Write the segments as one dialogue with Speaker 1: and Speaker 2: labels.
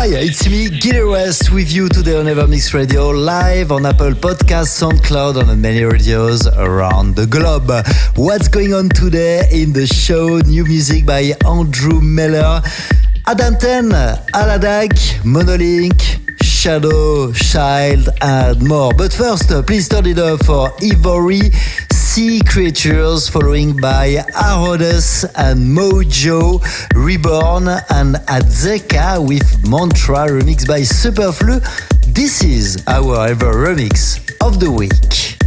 Speaker 1: Hi, it's me, Gil Everest, with you today on Evermix Radio, live on Apple Podcasts, SoundCloud, and on many radios around the globe. What's going on today in the show? New music by Andrew Miller, Adam Ten, Aladag, Monolink, Shadow, Child, and more. But first, please turn it up for Ivory, Sea Creatures, following by Arodes and Mojo, Reborn, and Azeka with Mantra, remixed by Superflu. This is our ever remix of the week.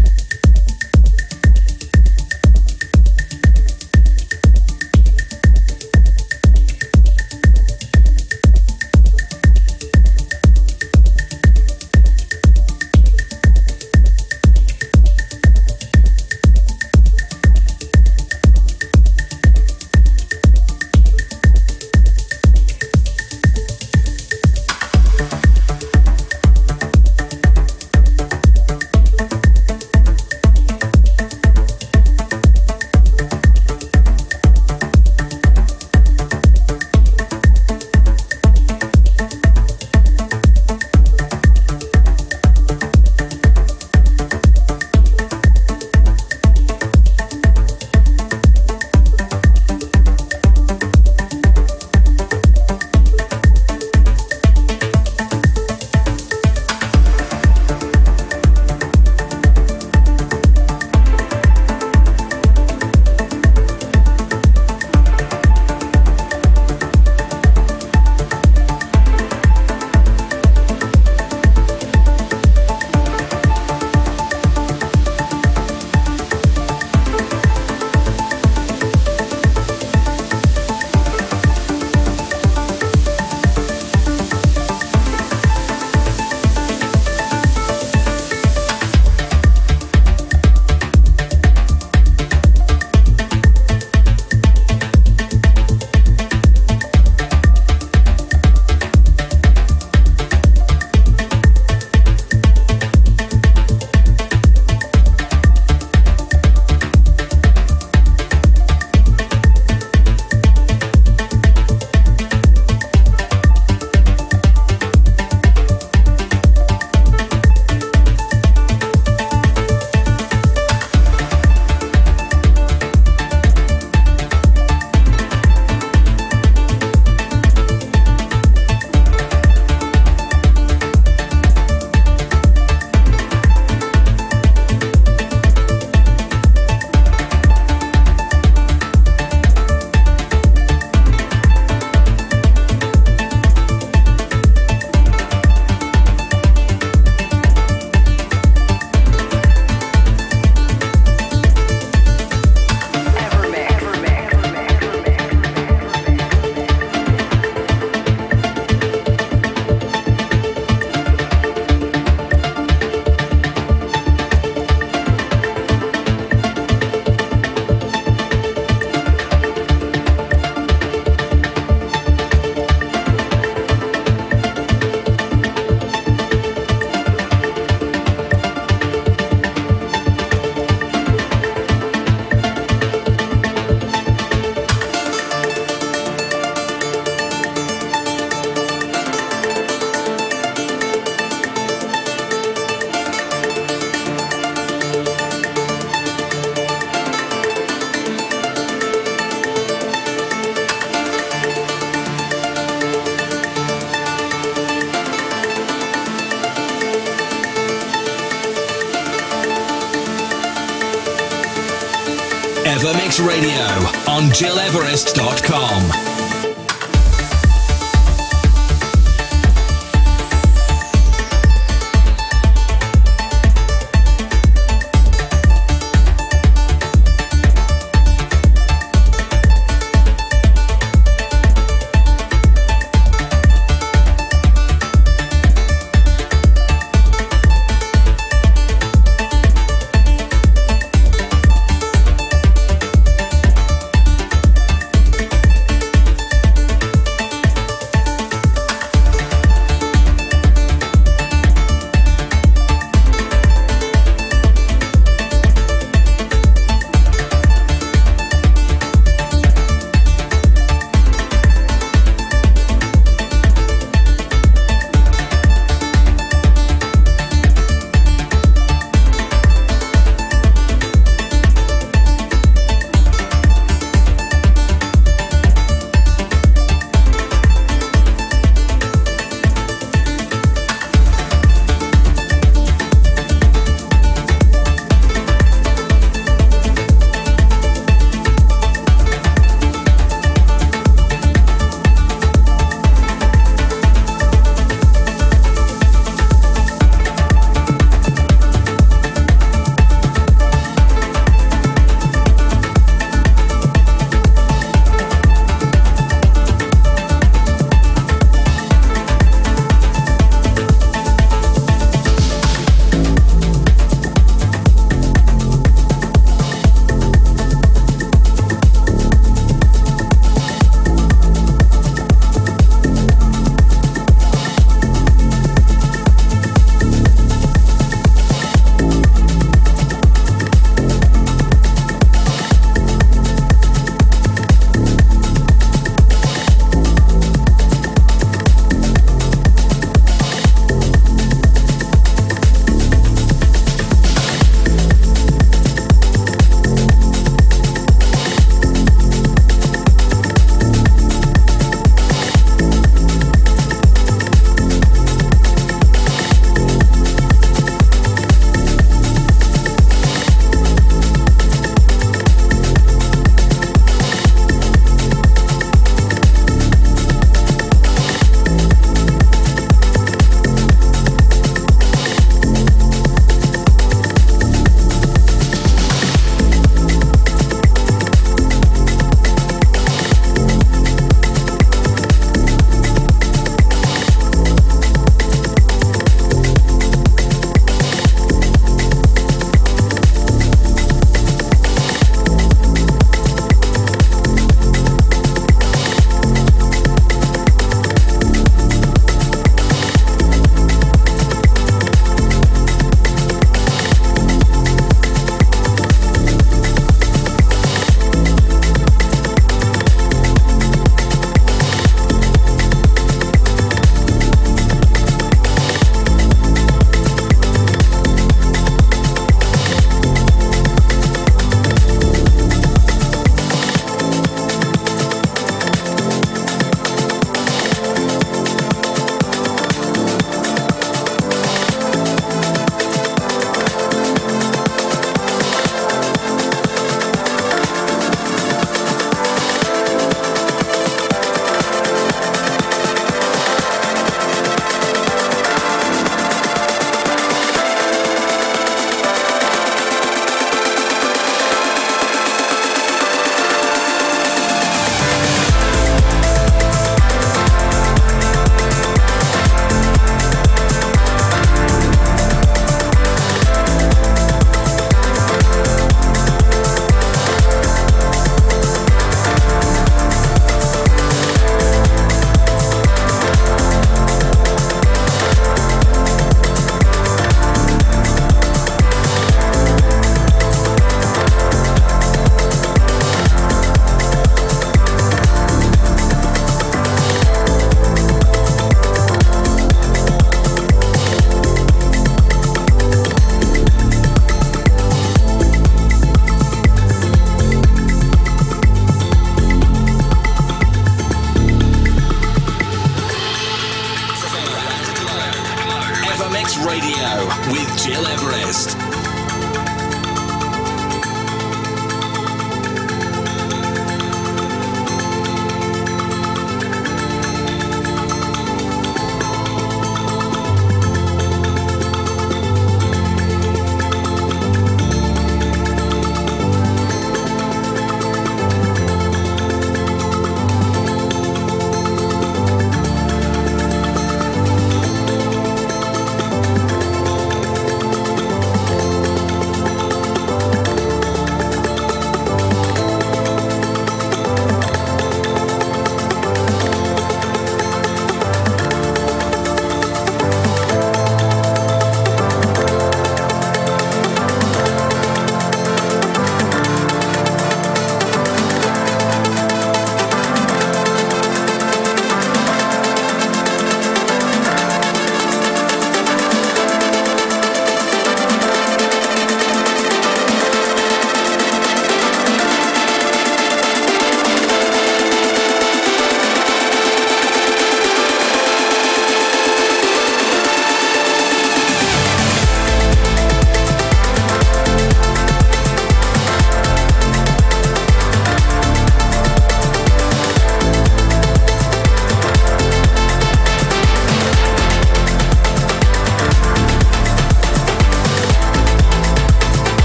Speaker 2: On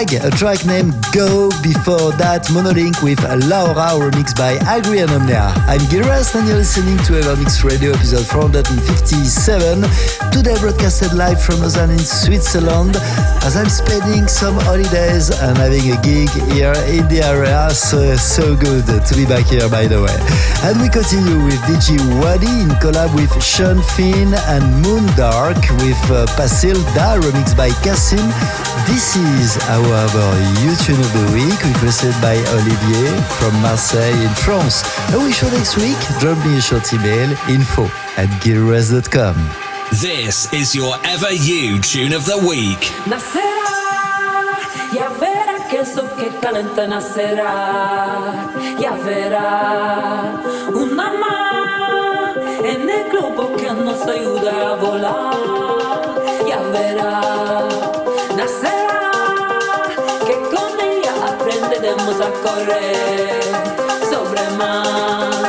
Speaker 1: Aladag, a track named Go. Before that, Monolink with Laura, remixed by Argy and Omnya. I'm Gil and you're listening to Evermix Radio episode 457. Today broadcasted live from Lausanne in Switzerland as I'm spending some holidays and having a gig here in the area. So, so good to be back here, by the way. And we continue with DJ Wadi in collab with Sean Finn and Moondark with uh, Pasil Da, remixed by Cassim. This is our You Tune of the Week, requested by Olivier from Marseille in France. A wish for next week? Drop me a short email, info at gilres.com.
Speaker 2: This is your Ever You Tune of the Week.
Speaker 3: Nacerá, ya verá que eso que calienta nacerá, ya verá una más en el globo que nos ayuda a volar, ya verá, nacerá, aprenderemos a correr sobre mar,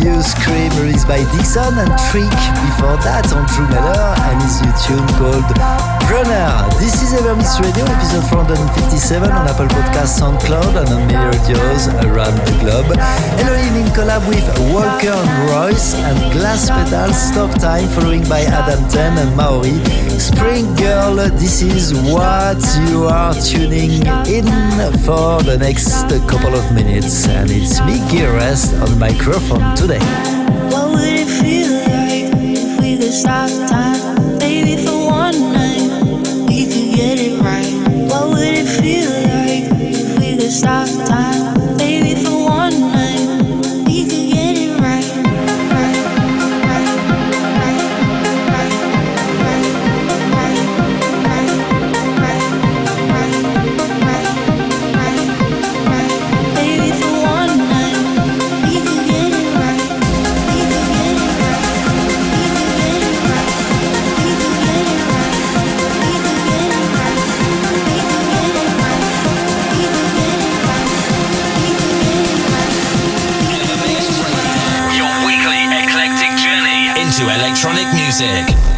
Speaker 1: Scream released by Dixon and Trick. Before that on Drew Miller and his tune called Runner. This is Evermix Radio, episode 457 on Apple Podcasts, SoundCloud and on many radios around the globe. Elohim in collab with Walker and Royce and Glass Pedal Stop Time following by Adam Ten and Maori. Spring Girl, this is what you are tuning in for the next couple of minutes and it's me, Rest on microphone today.
Speaker 4: What would it feel like if we could stop time? Feel like we could stop time?
Speaker 2: Music.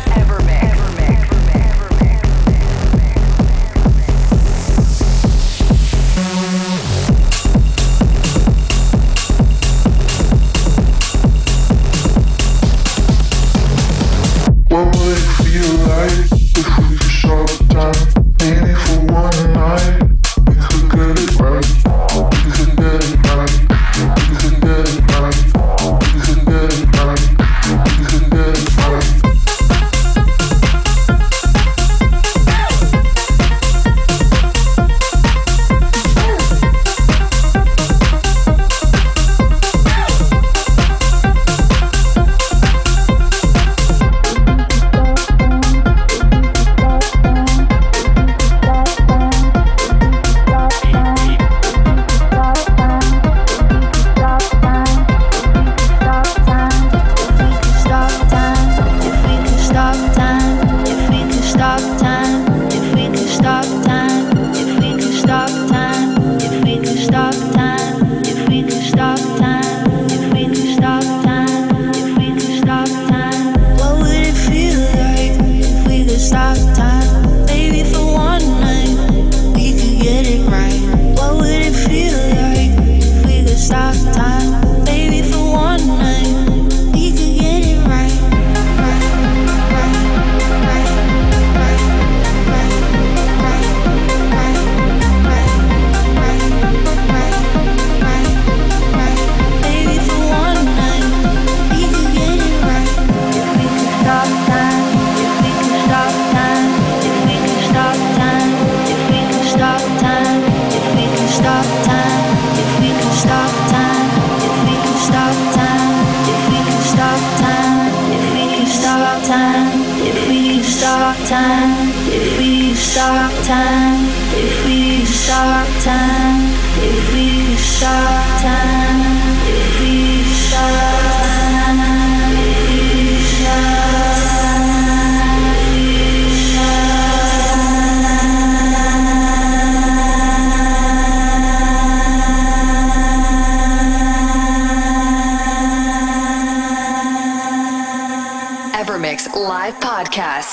Speaker 5: Evermix Live Podcast.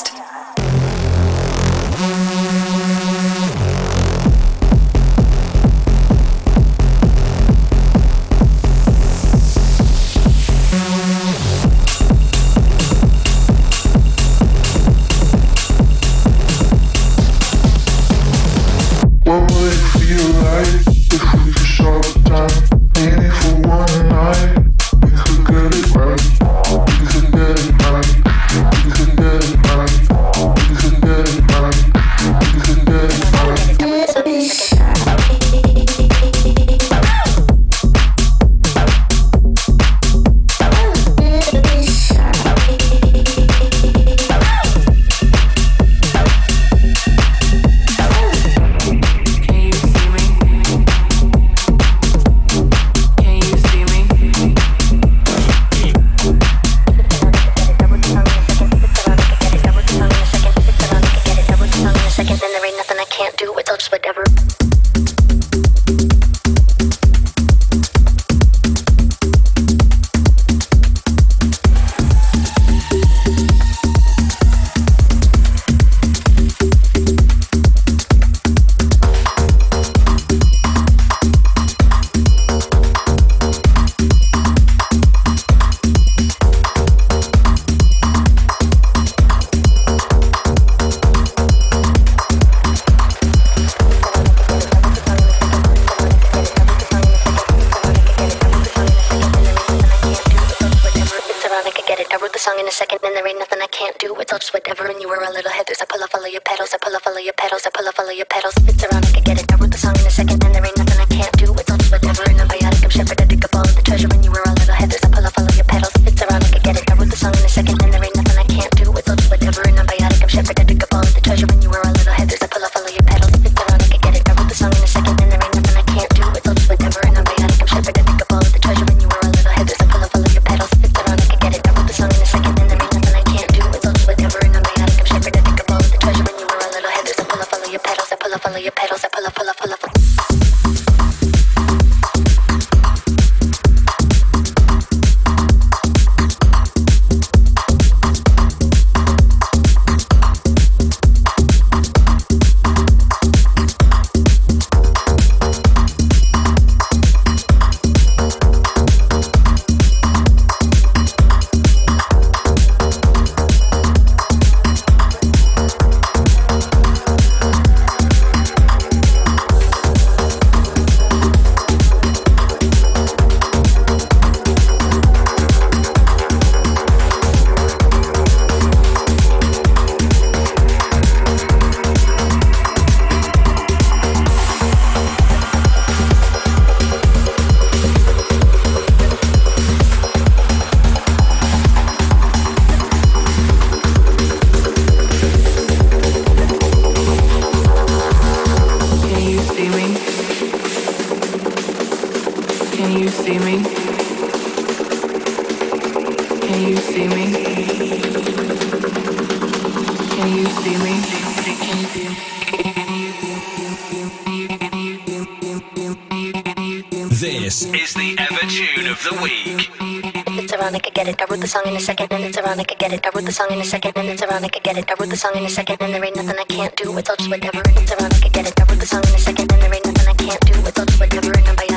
Speaker 6: it.
Speaker 7: I wrote the song in a second and it's ironic. I get it. I wrote the song in a second and it's ironic. I get it. I wrote the song in a second and there ain't nothing I can't do. It's all just whatever. It's ironic. I get it. I wrote the song in a second and there ain't nothing I can't do. It's all just whatever. And I'm
Speaker 1: by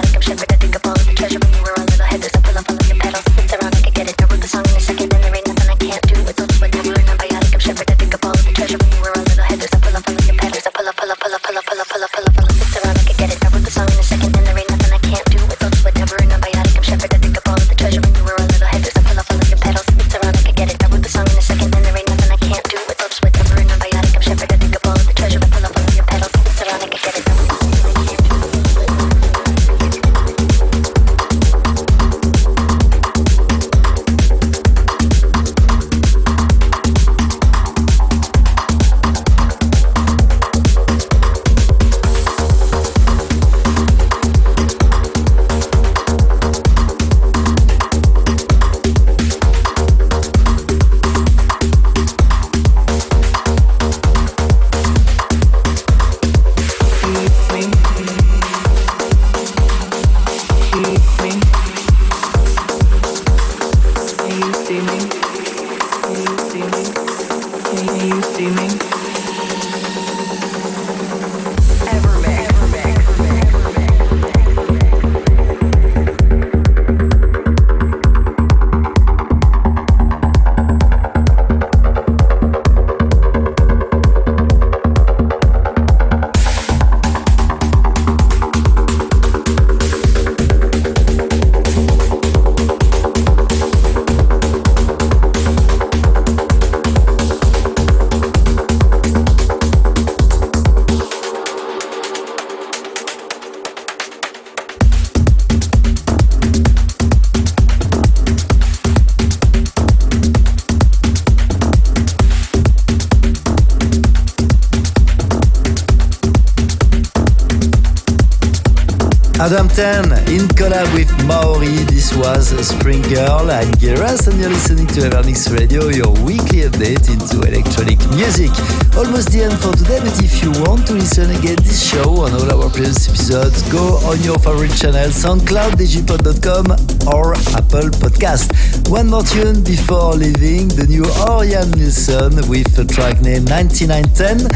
Speaker 1: 10 in collab with Maori. This was Spring Girl. I'm Giras and you're listening to Evermix Radio, your weekly update into electronic music. Almost the end for today, but if you want to listen again this show on all our previous episodes, go on your favorite channel, SoundCloud, digipod.com or Apple Podcast. One more tune before leaving, the new Orion Nilsson with a track named 9910.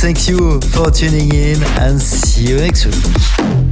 Speaker 1: Thank you for tuning in and see you
Speaker 2: next week.